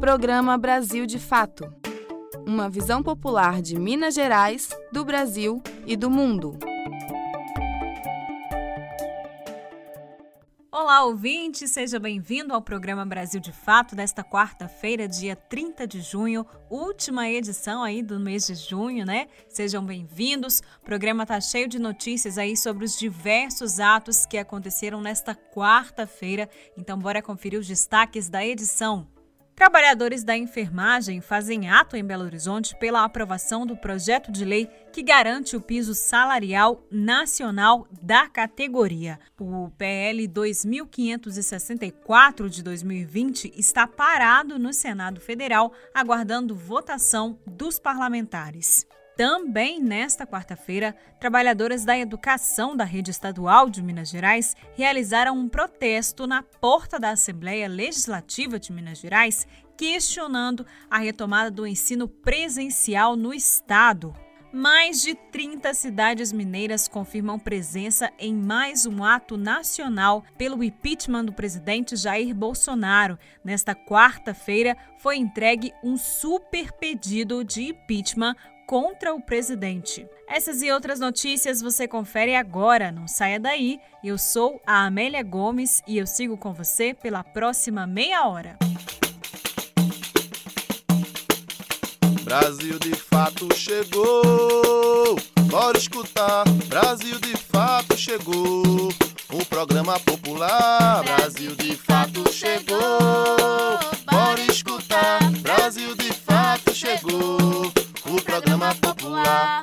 Programa Brasil de Fato uma visão popular de Minas Gerais, do Brasil e do mundo. Olá, ouvinte, seja bem-vindo ao programa Brasil de Fato desta quarta-feira, dia 30 de junho, última edição aí do mês de junho, né? Sejam bem-vindos. O programa tá cheio de notícias aí sobre os diversos atos que aconteceram nesta quarta-feira. Então, bora conferir os destaques da edição. Trabalhadores da enfermagem fazem ato em Belo Horizonte pela aprovação do projeto de lei que garante o piso salarial nacional da categoria. O PL 2564 de 2020 está parado no Senado Federal, aguardando votação dos parlamentares. Também nesta quarta-feira, trabalhadoras da educação da rede estadual de Minas Gerais realizaram um protesto na porta da Assembleia Legislativa de Minas Gerais, questionando a retomada do ensino presencial no estado. Mais de 30 cidades mineiras confirmam presença em mais um ato nacional pelo impeachment do presidente Jair Bolsonaro. Nesta quarta-feira, foi entregue um super pedido de impeachment contra o presidente. Essas e outras notícias você confere agora, não saia daí. Eu sou a Amélia Gomes e eu sigo com você pela próxima meia hora. Brasil de fato chegou. Bora escutar. Brasil de fato chegou. O programa popular. Brasil de fato chegou. Bora escutar. Brasil de fato chegou programa popular.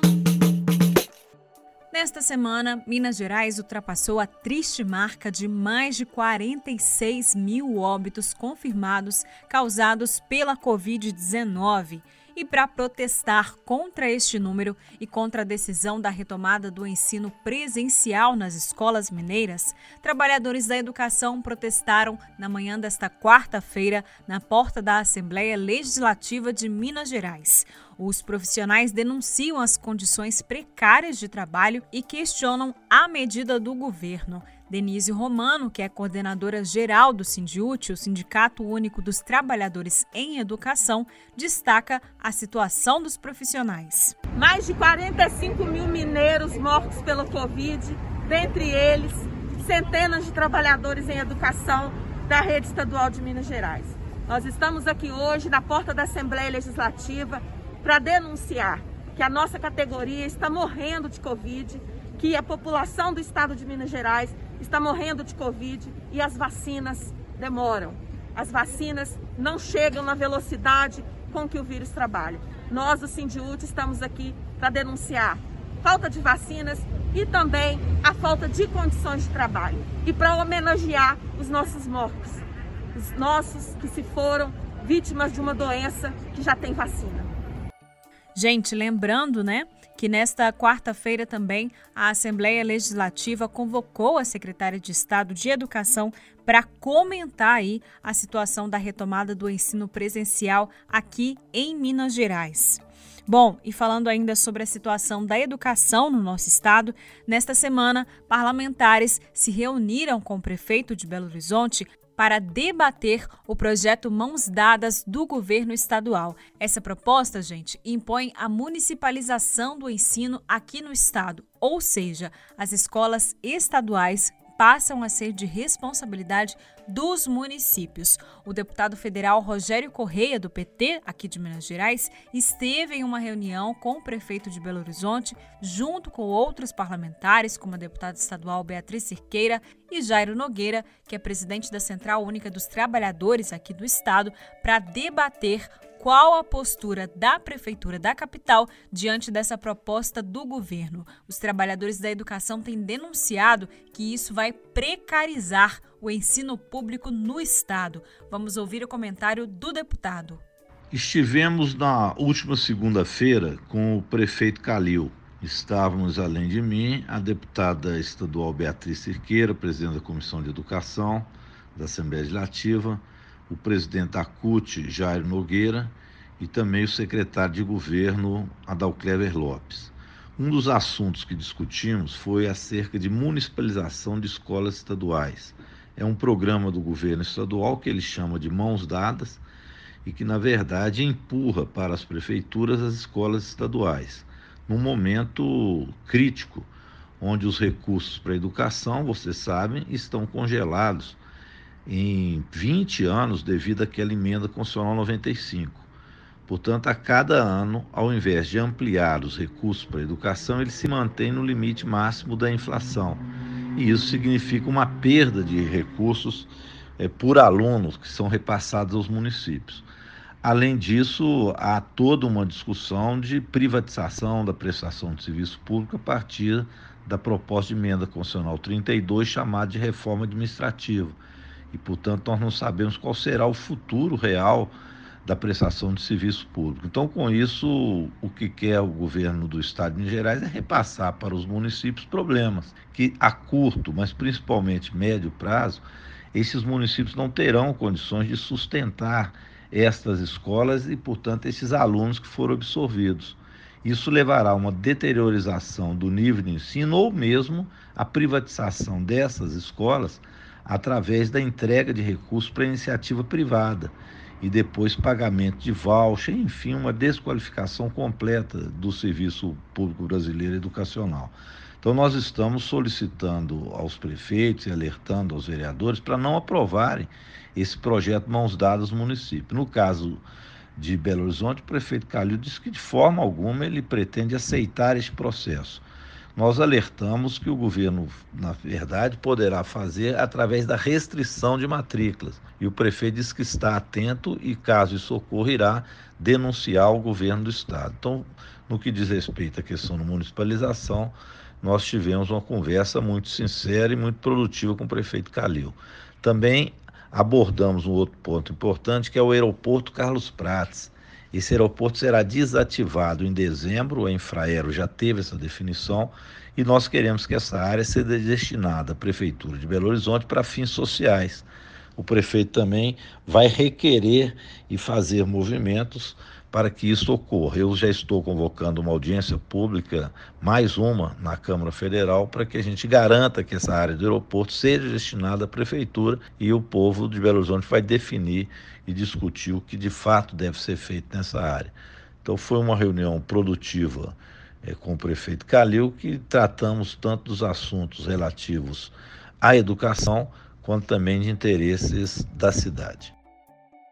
Nesta semana, Minas Gerais ultrapassou a triste marca de mais de 46 mil óbitos confirmados causados pela Covid-19 e para protestar contra este número e contra a decisão da retomada do ensino presencial nas escolas mineiras, trabalhadores da educação protestaram na manhã desta quarta-feira na porta da Assembleia Legislativa de Minas Gerais. Os profissionais denunciam as condições precárias de trabalho e questionam a medida do governo. Denise Romano, que é coordenadora geral do Sindiúte, o Sindicato Único dos Trabalhadores em Educação, destaca a situação dos profissionais. Mais de 45 mil mineiros mortos pela Covid, dentre eles centenas de trabalhadores em educação da rede estadual de Minas Gerais. Nós estamos aqui hoje na porta da Assembleia Legislativa para denunciar que a nossa categoria está morrendo de Covid, que a população do estado de Minas Gerais está morrendo de Covid e as vacinas demoram. As vacinas não chegam na velocidade com que o vírus trabalha. Nós, do Sindiúte, estamos aqui para denunciar falta de vacinas e também a falta de condições de trabalho. E para homenagear os nossos mortos, os nossos que se foram vítimas de uma doença que já tem vacina. Gente, lembrando, né, que nesta quarta-feira também a Assembleia Legislativa convocou a secretária de Estado de Educação para comentar aí a situação da retomada do ensino presencial aqui em Minas Gerais. Bom, e falando ainda sobre a situação da educação no nosso estado, nesta semana, parlamentares se reuniram com o prefeito de Belo Horizonte para debater o projeto Mãos Dadas do governo estadual. Essa proposta, gente, impõe a municipalização do ensino aqui no estado, ou seja, as escolas estaduais passam a ser de responsabilidade dos municípios. O deputado federal Rogério Correia, do PT, aqui de Minas Gerais, esteve em uma reunião com o prefeito de Belo Horizonte, junto com outros parlamentares, como a deputada estadual Beatriz Cerqueira e Jairo Nogueira, que é presidente da Central Única dos Trabalhadores aqui do estado, para debater qual a postura da Prefeitura da capital diante dessa proposta do governo. Os trabalhadores da educação têm denunciado que isso vai precarizar o ensino público no Estado. Vamos ouvir o comentário do deputado. Estivemos na última segunda-feira com o prefeito Calil. Estávamos, além de mim, a deputada estadual Beatriz Cerqueira, presidente da Comissão de Educação da Assembleia Legislativa, o presidente da CUT, Jair Nogueira, e também o secretário de governo, Adalclever Lopes. Um dos assuntos que discutimos foi acerca de municipalização de escolas estaduais. É um programa do governo estadual que ele chama de Mãos Dadas e que, na verdade, empurra para as prefeituras as escolas estaduais, num momento crítico, onde os recursos para a educação, vocês sabem, estão congelados em 20 anos devido àquela emenda constitucional 95. Portanto, a cada ano, ao invés de ampliar os recursos para a educação, ele se mantém no limite máximo da inflação. E isso significa uma perda de recursos é, por alunos que são repassados aos municípios. Além disso, há toda uma discussão de privatização da prestação de serviço público a partir da proposta de emenda constitucional 32, chamada de reforma administrativa. E, portanto, nós não sabemos qual será o futuro real da prestação de serviço público. Então, com isso, o que quer o governo do estado de Minas Gerais é repassar para os municípios problemas que, a curto, mas principalmente médio prazo, esses municípios não terão condições de sustentar estas escolas e, portanto, esses alunos que foram absorvidos. Isso levará a uma deteriorização do nível de ensino ou mesmo a privatização dessas escolas através da entrega de recursos para iniciativa privada e depois pagamento de voucher, enfim, uma desqualificação completa do serviço público brasileiro educacional. Então, nós estamos solicitando aos prefeitos e alertando aos vereadores para não aprovarem esse projeto mãos dadas no município. No caso de Belo Horizonte, o prefeito Calil disse que de forma alguma ele pretende aceitar este processo. Nós alertamos que o governo, na verdade, poderá fazer através da restrição de matrículas. E o prefeito disse que está atento e, caso isso ocorra, irá denunciar o governo do estado. Então, no que diz respeito à questão da municipalização, nós tivemos uma conversa muito sincera e muito produtiva com o prefeito Calil. Também abordamos um outro ponto importante, que é o aeroporto Carlos Prates. Esse aeroporto será desativado em dezembro, a Infraero já teve essa definição, e nós queremos que essa área seja destinada à Prefeitura de Belo Horizonte para fins sociais. O prefeito também vai requerer e fazer movimentos para que isso ocorra. Eu já estou convocando uma audiência pública, mais uma, na Câmara Federal, para que a gente garanta que essa área do aeroporto seja destinada à Prefeitura e o povo de Belo Horizonte vai definir e discutir o que de fato deve ser feito nessa área. Então, foi uma reunião produtiva é, com o prefeito Calil, que tratamos tanto dos assuntos relativos à educação, quanto também de interesses da cidade.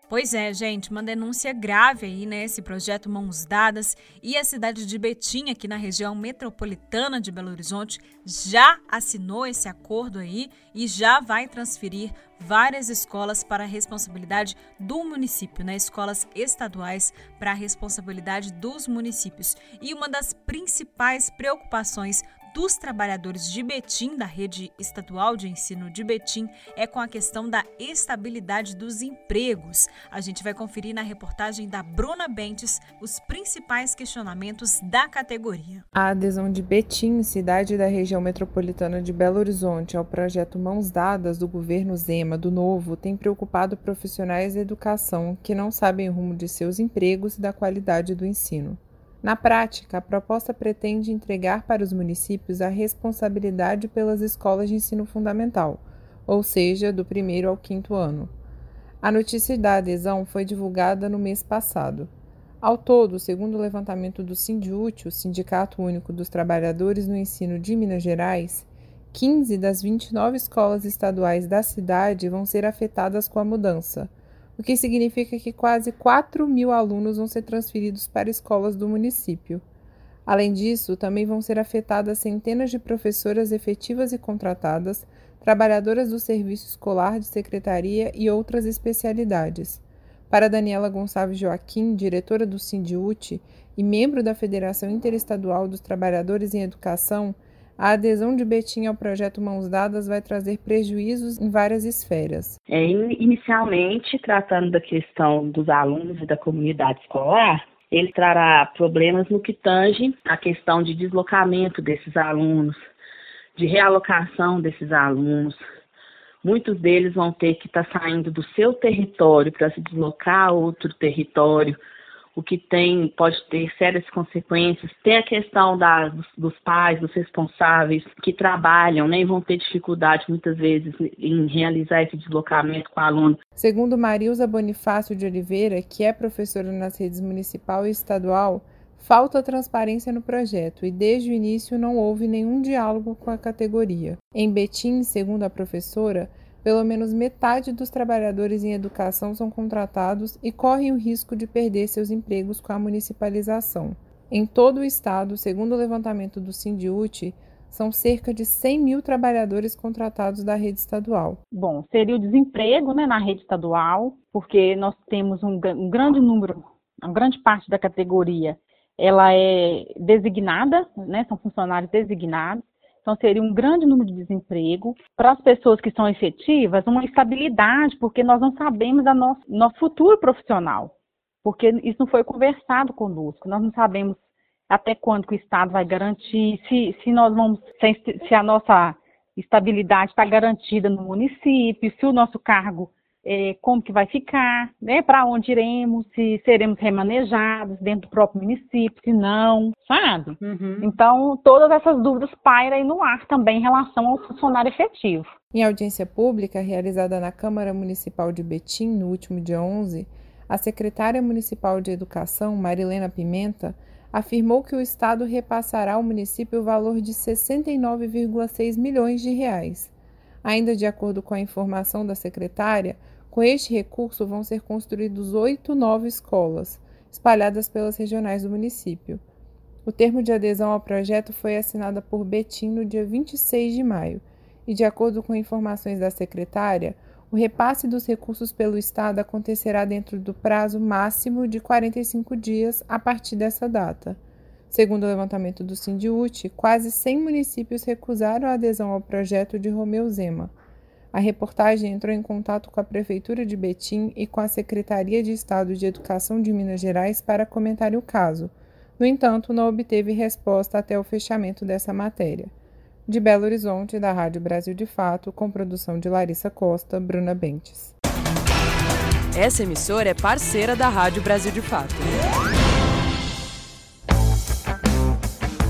Pois é, gente, uma denúncia grave aí, né? Esse projeto Mãos Dadas e a cidade de Betim, aqui na região metropolitana de Belo Horizonte, já assinou esse acordo aí e já vai transferir várias escolas para a responsabilidade do município, né? Escolas estaduais para a responsabilidade dos municípios. E uma das principais preocupações dos trabalhadores de Betim, da rede estadual de ensino de Betim, é com a questão da estabilidade dos empregos. A gente vai conferir na reportagem da Bruna Bentes os principais questionamentos da categoria. A adesão de Betim, cidade da região metropolitana de Belo Horizonte, ao projeto Mãos Dadas do governo Zema do Novo tem preocupado profissionais da educação que não sabem o rumo de seus empregos e da qualidade do ensino. Na prática, a proposta pretende entregar para os municípios a responsabilidade pelas escolas de ensino fundamental, ou seja, do primeiro ao quinto ano. A notícia da adesão foi divulgada no mês passado. Ao todo, segundo o levantamento do Sindiúti, o Sindicato Único dos Trabalhadores no Ensino de Minas Gerais, 15 das 29 escolas estaduais da cidade vão ser afetadas com a mudança o que significa que quase 4 mil alunos vão ser transferidos para escolas do município. Além disso, também vão ser afetadas centenas de professoras efetivas e contratadas, trabalhadoras do serviço escolar de secretaria e outras especialidades. Para Daniela Gonçalves Joaquim, diretora do Sindiute e membro da Federação Interestadual dos Trabalhadores em Educação, a adesão de Betim ao projeto Mãos Dadas vai trazer prejuízos em várias esferas. É, inicialmente, tratando da questão dos alunos e da comunidade escolar, ele trará problemas no que tange a questão de deslocamento desses alunos, de realocação desses alunos. Muitos deles vão ter que estar tá saindo do seu território para se deslocar a outro território, o que tem pode ter sérias consequências. Tem a questão da, dos, dos, pais, dos responsáveis que trabalham, né, e vão ter dificuldade muitas vezes em realizar esse deslocamento com o aluno. Segundo Marilza Bonifácio de Oliveira, que é professora nas redes municipal e estadual, Falta transparência no projeto e desde o início não houve nenhum diálogo com a categoria. Em Betim, segundo a professora, pelo menos metade dos trabalhadores em educação são contratados e correm o risco de perder seus empregos com a municipalização. Em todo o estado, segundo o levantamento do Sindiute, são cerca de 100 mil trabalhadores contratados da rede estadual. Bom, seria o desemprego né, na rede estadual, porque nós temos um, um grande número, uma grande parte da categoria ela é designada, né, são funcionários designados, então seria um grande número de desemprego. Para as pessoas que são efetivas, uma estabilidade, porque nós não sabemos a nosso, nosso futuro profissional, porque isso não foi conversado conosco, nós não sabemos até quando que o Estado vai garantir, se, se nós vamos, se a nossa estabilidade está garantida no município, se o nosso cargo é, como que vai ficar, né, para onde iremos, se seremos remanejados dentro do próprio município, se não, sabe? Uhum. Então, todas essas dúvidas pairam aí no ar também em relação ao funcionário efetivo. Em audiência pública realizada na Câmara Municipal de Betim no último dia 11, a secretária municipal de Educação, Marilena Pimenta, afirmou que o Estado repassará ao município o valor de 69,6 milhões de reais. Ainda de acordo com a informação da secretária, com este recurso vão ser construídos oito novas escolas, espalhadas pelas regionais do município. O termo de adesão ao projeto foi assinado por Betim no dia 26 de maio, e, de acordo com informações da secretária, o repasse dos recursos pelo Estado acontecerá dentro do prazo máximo de 45 dias a partir dessa data. Segundo o levantamento do Sindiúte, quase 100 municípios recusaram a adesão ao projeto de Romeu Zema, a reportagem entrou em contato com a Prefeitura de Betim e com a Secretaria de Estado de Educação de Minas Gerais para comentar o caso. No entanto, não obteve resposta até o fechamento dessa matéria. De Belo Horizonte, da Rádio Brasil de Fato, com produção de Larissa Costa, Bruna Bentes. Essa emissora é parceira da Rádio Brasil de Fato.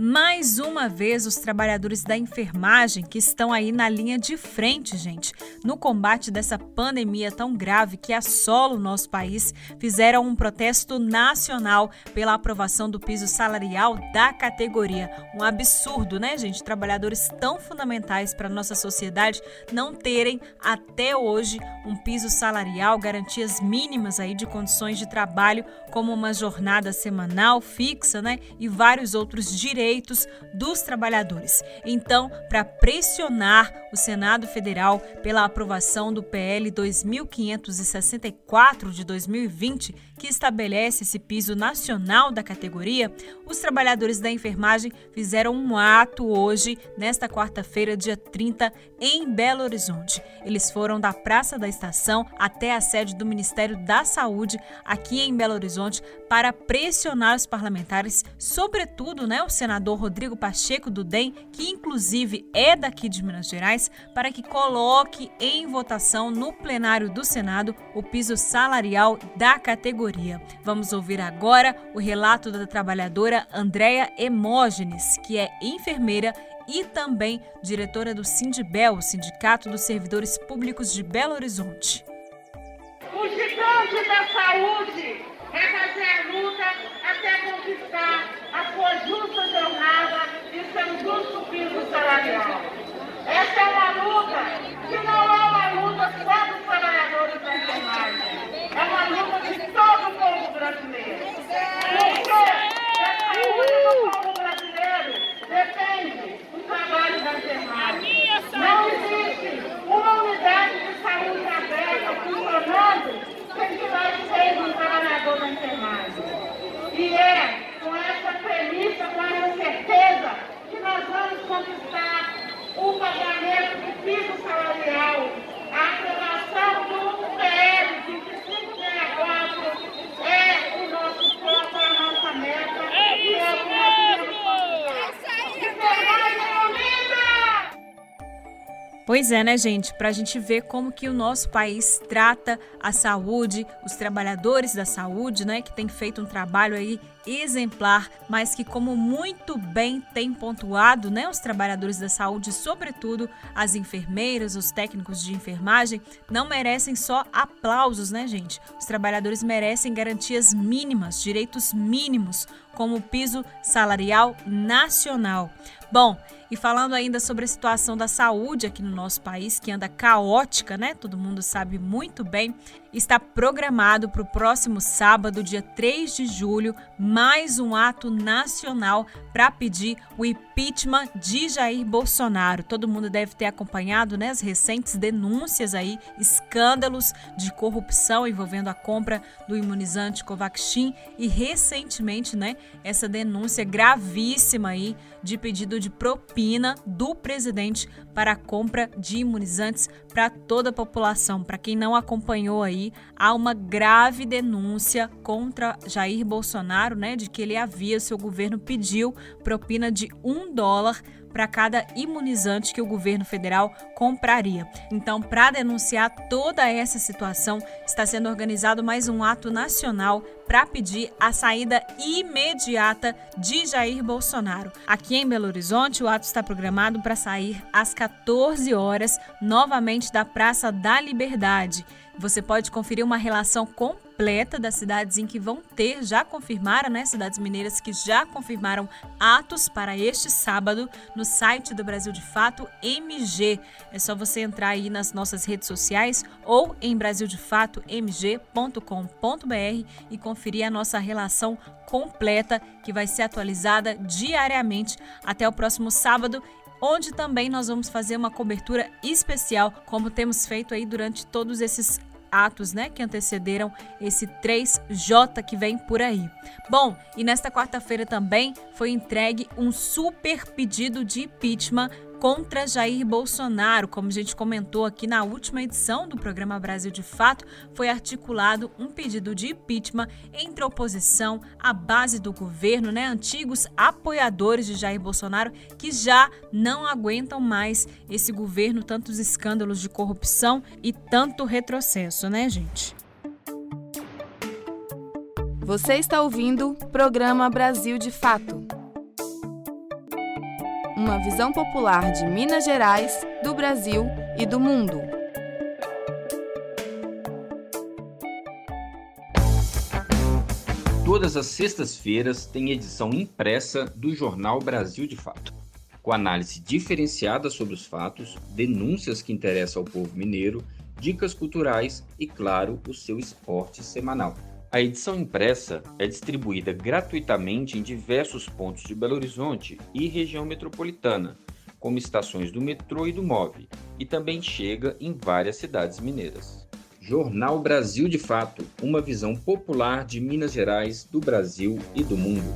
Mais uma vez, os trabalhadores da enfermagem que estão aí na linha de frente, gente, no combate dessa pandemia tão grave que assola o nosso país, fizeram um protesto nacional pela aprovação do piso salarial da categoria. Um absurdo, né, gente? Trabalhadores tão fundamentais para nossa sociedade não terem até hoje um piso salarial, garantias mínimas aí de condições de trabalho, como uma jornada semanal fixa, né, e vários outros direitos direitos dos trabalhadores. Então, para pressionar o Senado Federal pela aprovação do PL 2564 de 2020, que estabelece esse piso nacional da categoria, os trabalhadores da enfermagem fizeram um ato hoje, nesta quarta-feira, dia 30, em Belo Horizonte. Eles foram da Praça da Estação até a sede do Ministério da Saúde, aqui em Belo Horizonte, para pressionar os parlamentares, sobretudo né, o senador Rodrigo Pacheco do DEM, que inclusive é daqui de Minas Gerais, para que coloque em votação no plenário do Senado o piso salarial da categoria Vamos ouvir agora o relato da trabalhadora Andréa Hemógenes, que é enfermeira e também diretora do Sindibel, Sindicato dos Servidores Públicos de Belo Horizonte. O gigante da saúde é fazer a luta até conquistar a sua justa jornada e seu justo piso salarial. Essa é uma luta que não é uma luta só dos trabalhadores da enfermagem, é uma luta de todo o povo brasileiro. O povo brasileiro depende do trabalho das enfermagens. Não existe uma unidade de saúde aberta funcionando sem que nós tenhamos um trabalhador da enfermagem. E é com essa premissa, com essa certeza, que nós vamos conquistar o pagamento do piso salarial, a aprovação do PL. Pois é, né, gente? Para a gente ver como que o nosso país trata a saúde, os trabalhadores da saúde, né, que tem feito um trabalho aí exemplar, mas que como muito bem tem pontuado, né, os trabalhadores da saúde, sobretudo as enfermeiras, os técnicos de enfermagem, não merecem só aplausos, né, gente? Os trabalhadores merecem garantias mínimas, direitos mínimos, como o piso salarial nacional. Bom, e falando ainda sobre a situação da saúde aqui no nosso país, que anda caótica, né? Todo mundo sabe muito bem. Está programado para o próximo sábado, dia 3 de julho, mais um ato nacional para pedir o impeachment de Jair Bolsonaro. Todo mundo deve ter acompanhado né, as recentes denúncias aí, escândalos de corrupção envolvendo a compra do imunizante Covaxin e recentemente, né, essa denúncia gravíssima aí de pedido de propina do presidente para a compra de imunizantes para toda a população. Para quem não acompanhou aí, há uma grave denúncia contra Jair Bolsonaro, né, de que ele havia, seu governo pediu propina de um dólar para cada imunizante que o governo federal compraria. Então, para denunciar toda essa situação, está sendo organizado mais um ato nacional para pedir a saída imediata de Jair Bolsonaro. Aqui em Belo Horizonte, o ato está programado para sair às 14 horas, novamente da Praça da Liberdade. Você pode conferir uma relação completa das cidades em que vão ter, já confirmaram, né? Cidades mineiras que já confirmaram atos para este sábado no site do Brasil de Fato MG. É só você entrar aí nas nossas redes sociais ou em brasildefatoMG.com.br e conferir a nossa relação completa que vai ser atualizada diariamente até o próximo sábado onde também nós vamos fazer uma cobertura especial, como temos feito aí durante todos esses atos, né, que antecederam esse 3J que vem por aí. Bom, e nesta quarta-feira também foi entregue um super pedido de impeachment contra Jair Bolsonaro. Como a gente comentou aqui na última edição do programa Brasil de Fato, foi articulado um pedido de impeachment entre a oposição, a base do governo, né, antigos apoiadores de Jair Bolsonaro que já não aguentam mais esse governo, tantos escândalos de corrupção e tanto retrocesso, né, gente? Você está ouvindo o programa Brasil de Fato uma visão popular de Minas Gerais, do Brasil e do mundo. Todas as sextas-feiras tem edição impressa do jornal Brasil de Fato, com análise diferenciada sobre os fatos, denúncias que interessam ao povo mineiro, dicas culturais e, claro, o seu esporte semanal. A edição impressa é distribuída gratuitamente em diversos pontos de Belo Horizonte e região metropolitana, como estações do metrô e do MOV, e também chega em várias cidades mineiras. Jornal Brasil de Fato uma visão popular de Minas Gerais, do Brasil e do mundo.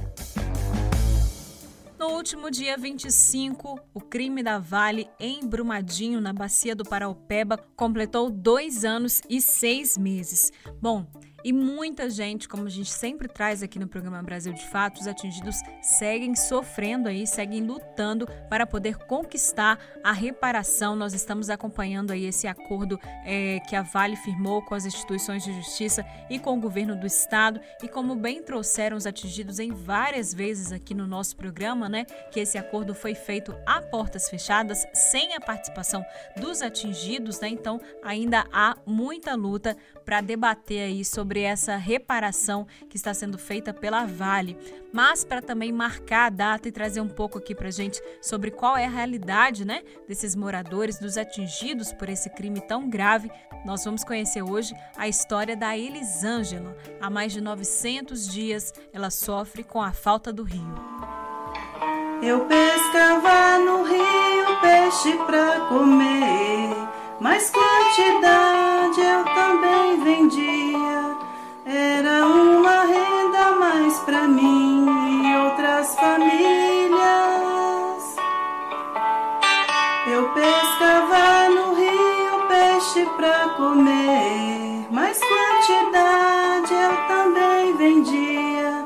No último dia 25, o crime da Vale em Brumadinho, na bacia do Paraupeba, completou dois anos e seis meses. Bom, e muita gente, como a gente sempre traz aqui no programa Brasil de Fato, os atingidos seguem sofrendo aí, seguem lutando para poder conquistar a reparação. Nós estamos acompanhando aí esse acordo é, que a Vale firmou com as instituições de justiça e com o governo do estado. E como bem trouxeram os atingidos em várias vezes aqui no nosso programa, né, que esse acordo foi feito a portas fechadas, sem a participação dos atingidos, né? Então ainda há muita luta para debater aí sobre essa reparação que está sendo feita pela Vale, mas para também marcar a data e trazer um pouco aqui para gente sobre qual é a realidade, né, desses moradores, dos atingidos por esse crime tão grave, nós vamos conhecer hoje a história da Elisângela. Há mais de 900 dias ela sofre com a falta do rio. Eu pescava no rio peixe pra comer, mas quantidade eu também vendia. Era uma renda mais pra mim e outras famílias. Eu pescava pra comer, mas quantidade eu também vendia.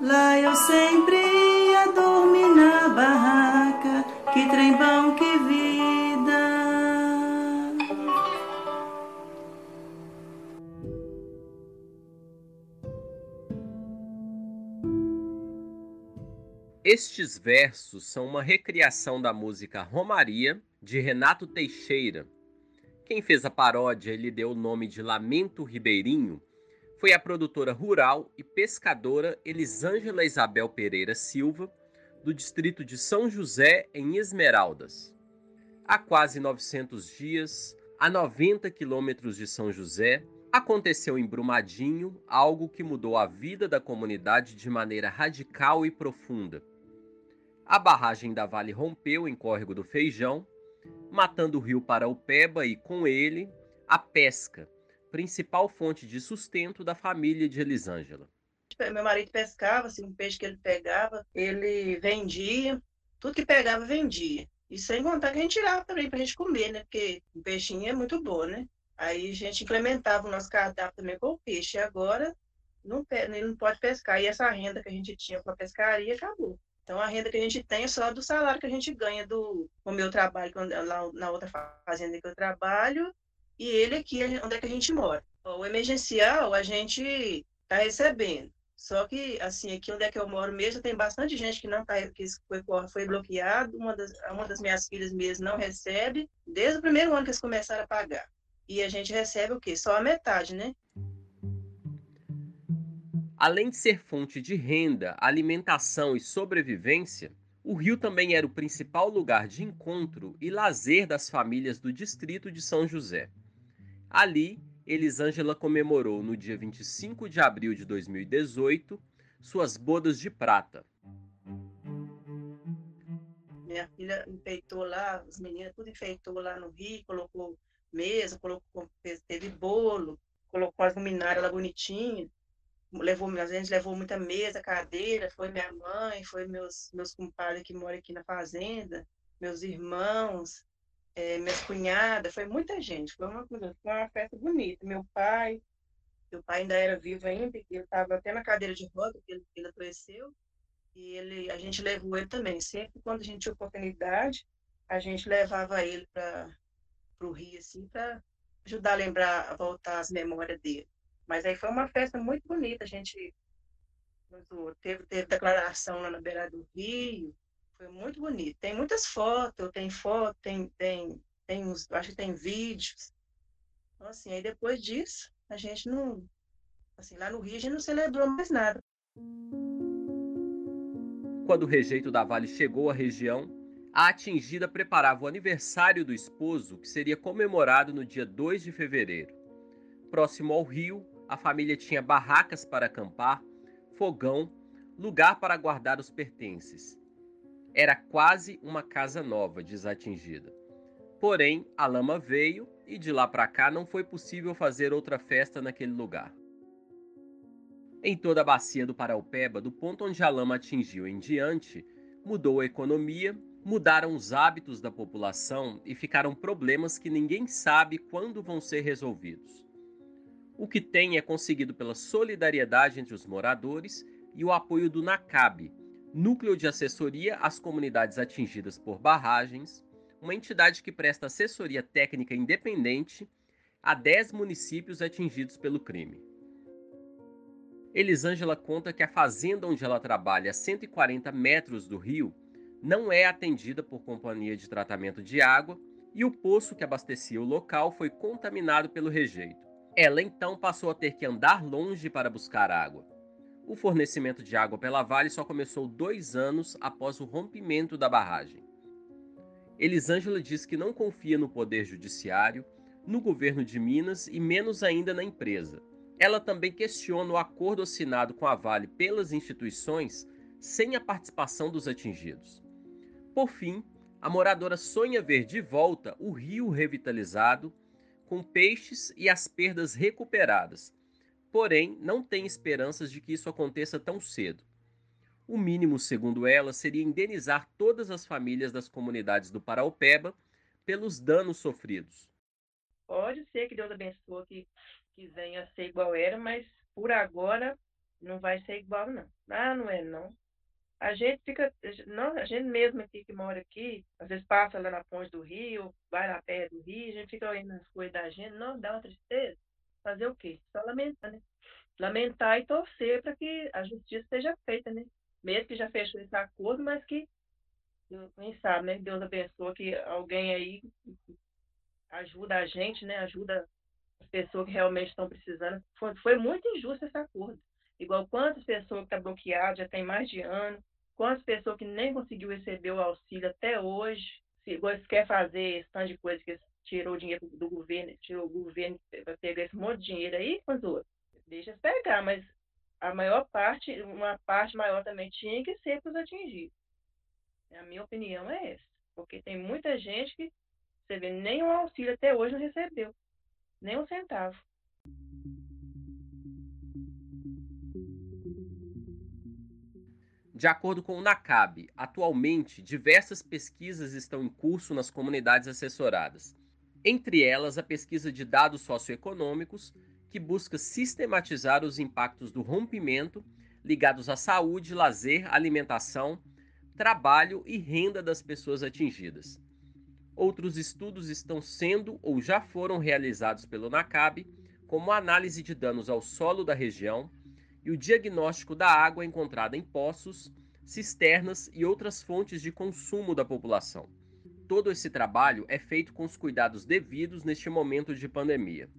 Lá eu sempre Estes versos são uma recriação da música Romaria, de Renato Teixeira. Quem fez a paródia e lhe deu o nome de Lamento Ribeirinho foi a produtora rural e pescadora Elisângela Isabel Pereira Silva, do distrito de São José, em Esmeraldas. Há quase 900 dias, a 90 quilômetros de São José, aconteceu em Brumadinho algo que mudou a vida da comunidade de maneira radical e profunda. A barragem da Vale rompeu em Córrego do Feijão, matando o rio Paraupeba e, com ele, a pesca, principal fonte de sustento da família de Elisângela. Meu marido pescava, assim, um peixe que ele pegava, ele vendia, tudo que pegava vendia. E sem contar que a gente tirava também para a gente comer, né? Porque o peixinho é muito bom, né? Aí a gente implementava o nosso cardápio também com o peixe. E agora não, ele não pode pescar. E essa renda que a gente tinha com a pescaria acabou. Então, a renda que a gente tem é só do salário que a gente ganha do o meu trabalho, lá na outra fazenda que eu trabalho, e ele aqui, onde é que a gente mora. O emergencial, a gente está recebendo. Só que, assim, aqui onde é que eu moro mesmo, tem bastante gente que não tá, que foi, foi bloqueado. Uma das, uma das minhas filhas mesmo não recebe, desde o primeiro ano que eles começaram a pagar. E a gente recebe o quê? Só a metade, né? Além de ser fonte de renda, alimentação e sobrevivência, o rio também era o principal lugar de encontro e lazer das famílias do distrito de São José. Ali, Elisângela comemorou no dia 25 de abril de 2018 suas bodas de prata. Minha filha enfeitou lá, as meninas tudo enfeitou lá no rio, colocou mesa, colocou, teve bolo, colocou as luminárias lá bonitinhas levou, a gente levou muita mesa, cadeira, foi minha mãe, foi meus, meus compadres que moram aqui na fazenda, meus irmãos, é, minhas cunhadas, foi muita gente, foi uma, foi uma festa bonita. Meu pai, meu pai ainda era vivo ainda, eu estava até na cadeira de roda, que ele, ele adoeceu, e ele, a gente levou ele também. Sempre quando a gente tinha oportunidade, a gente levava ele para o Rio, assim, para ajudar a lembrar, a voltar as memórias dele. Mas aí foi uma festa muito bonita. A gente teve, teve declaração lá na beira do rio. Foi muito bonito. Tem muitas fotos, tem foto, tem, tem, tem uns, acho que tem vídeos. Então, assim, aí depois disso, a gente não. Assim, lá no Rio a gente não celebrou mais nada. Quando o rejeito da Vale chegou à região, a atingida preparava o aniversário do esposo, que seria comemorado no dia 2 de fevereiro. Próximo ao rio, a família tinha barracas para acampar, fogão, lugar para guardar os pertences. Era quase uma casa nova, desatingida. Porém, a lama veio e de lá para cá não foi possível fazer outra festa naquele lugar. Em toda a bacia do Paraupeba, do ponto onde a lama atingiu em diante, mudou a economia, mudaram os hábitos da população e ficaram problemas que ninguém sabe quando vão ser resolvidos. O que tem é conseguido pela solidariedade entre os moradores e o apoio do NACAB, Núcleo de Assessoria às Comunidades Atingidas por Barragens, uma entidade que presta assessoria técnica independente a 10 municípios atingidos pelo crime. Elisângela conta que a fazenda onde ela trabalha, a 140 metros do rio, não é atendida por companhia de tratamento de água e o poço que abastecia o local foi contaminado pelo rejeito. Ela então passou a ter que andar longe para buscar água. O fornecimento de água pela Vale só começou dois anos após o rompimento da barragem. Elisângela diz que não confia no poder judiciário, no governo de Minas e menos ainda na empresa. Ela também questiona o acordo assinado com a Vale pelas instituições sem a participação dos atingidos. Por fim, a moradora sonha ver de volta o rio revitalizado com peixes e as perdas recuperadas. Porém, não tem esperanças de que isso aconteça tão cedo. O mínimo, segundo ela, seria indenizar todas as famílias das comunidades do Paraupeba pelos danos sofridos. Pode ser que Deus abençoe que, que venha a ser igual era, mas por agora não vai ser igual, não. Ah, não é não. A gente fica, não, a gente mesmo aqui que mora aqui, às vezes passa lá na ponte do rio, vai na pé do rio, a gente fica olhando as coisas da gente, não, dá uma tristeza. Fazer o quê? Só lamentar, né? Lamentar e torcer para que a justiça seja feita, né? Mesmo que já fechou esse acordo, mas que, quem sabe, né? Deus abençoe que alguém aí ajuda a gente, né? Ajuda as pessoas que realmente estão precisando. Foi, foi muito injusto esse acordo. Igual quantas pessoas que estão tá bloqueadas já tem mais de ano, quantas pessoas que nem conseguiu receber o auxílio até hoje. Se quer fazer esse tanto de coisa que tirou o dinheiro do governo, tirou o governo para pegar esse monte de dinheiro aí, quanto deixa pegar, mas a maior parte, uma parte maior também tinha que ser para os atingidos. A minha opinião é essa. Porque tem muita gente que, você vê, nem um auxílio até hoje não recebeu. Nem um centavo. De acordo com o NACAB, atualmente diversas pesquisas estão em curso nas comunidades assessoradas. Entre elas, a pesquisa de dados socioeconômicos, que busca sistematizar os impactos do rompimento ligados à saúde, lazer, alimentação, trabalho e renda das pessoas atingidas. Outros estudos estão sendo ou já foram realizados pelo NACAB, como a análise de danos ao solo da região, e o diagnóstico da água encontrada em poços, cisternas e outras fontes de consumo da população. Todo esse trabalho é feito com os cuidados devidos neste momento de pandemia.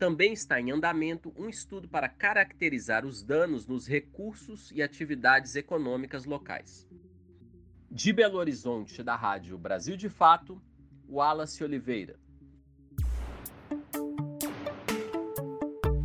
Também está em andamento um estudo para caracterizar os danos nos recursos e atividades econômicas locais. De Belo Horizonte, da Rádio Brasil de Fato, Wallace Oliveira.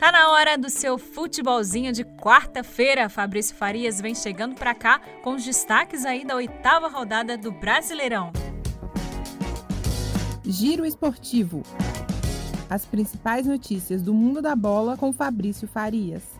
Tá na hora do seu futebolzinho de quarta-feira. Fabrício Farias vem chegando para cá com os destaques aí da oitava rodada do Brasileirão. Giro Esportivo. As principais notícias do mundo da bola com Fabrício Farias.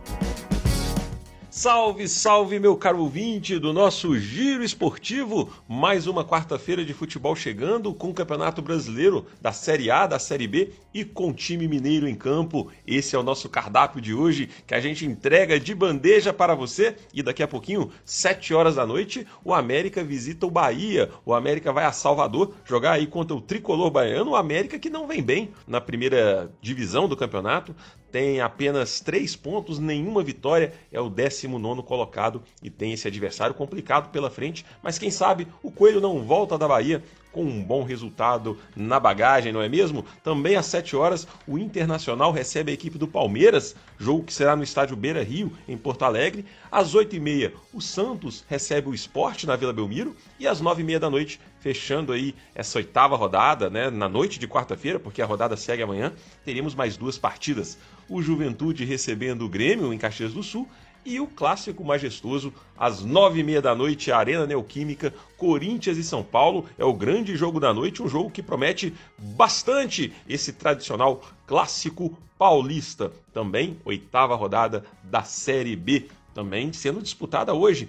Salve, salve, meu caro ouvinte do nosso Giro Esportivo. Mais uma quarta-feira de futebol chegando com o Campeonato Brasileiro da Série A, da Série B e com o time mineiro em campo. Esse é o nosso cardápio de hoje que a gente entrega de bandeja para você. E daqui a pouquinho, 7 horas da noite, o América visita o Bahia. O América vai a Salvador jogar aí contra o tricolor baiano. O América que não vem bem na primeira divisão do campeonato tem apenas três pontos, nenhuma vitória, é o 19 colocado e tem esse adversário complicado pela frente. Mas quem sabe o Coelho não volta da Bahia com um bom resultado na bagagem, não é mesmo? Também às 7 horas, o Internacional recebe a equipe do Palmeiras, jogo que será no estádio Beira Rio, em Porto Alegre. Às 8h30, o Santos recebe o Esporte na Vila Belmiro. E às 9h30 da noite, fechando aí essa oitava rodada, né, na noite de quarta-feira, porque a rodada segue amanhã, teremos mais duas partidas o Juventude recebendo o Grêmio em Caxias do Sul e o clássico majestoso às nove e meia da noite, Arena Neoquímica, Corinthians e São Paulo. É o grande jogo da noite, um jogo que promete bastante esse tradicional clássico paulista. Também oitava rodada da Série B, também sendo disputada hoje.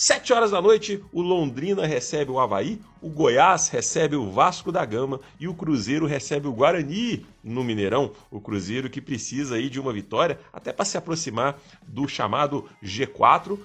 Sete horas da noite, o Londrina recebe o Havaí, o Goiás recebe o Vasco da Gama e o Cruzeiro recebe o Guarani no Mineirão. O Cruzeiro que precisa aí de uma vitória até para se aproximar do chamado G4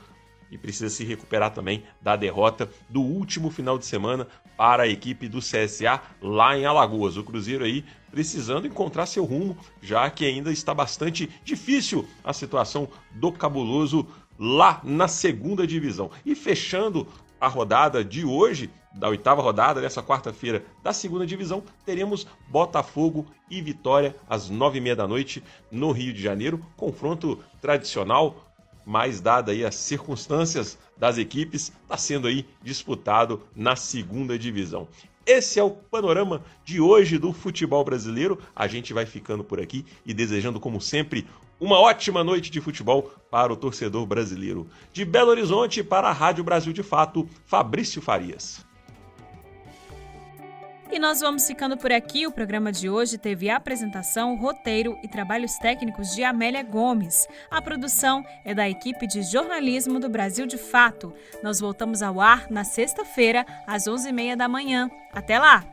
e precisa se recuperar também da derrota do último final de semana para a equipe do CSA lá em Alagoas. O Cruzeiro aí precisando encontrar seu rumo, já que ainda está bastante difícil a situação do cabuloso lá na segunda divisão. E fechando a rodada de hoje, da oitava rodada, dessa quarta-feira da segunda divisão, teremos Botafogo e Vitória às nove e meia da noite no Rio de Janeiro. Confronto tradicional, mais dada aí as circunstâncias das equipes, está sendo aí disputado na segunda divisão. Esse é o panorama de hoje do futebol brasileiro. A gente vai ficando por aqui e desejando, como sempre, Uma ótima noite de futebol para o torcedor brasileiro. De Belo Horizonte para a Rádio Brasil de Fato, Fabrício Farias. E nós vamos ficando por aqui. O programa de hoje teve apresentação, roteiro e trabalhos técnicos de Amélia Gomes. A produção é da equipe de jornalismo do Brasil de Fato. Nós voltamos ao ar na sexta-feira, às 11h30 da manhã. Até lá!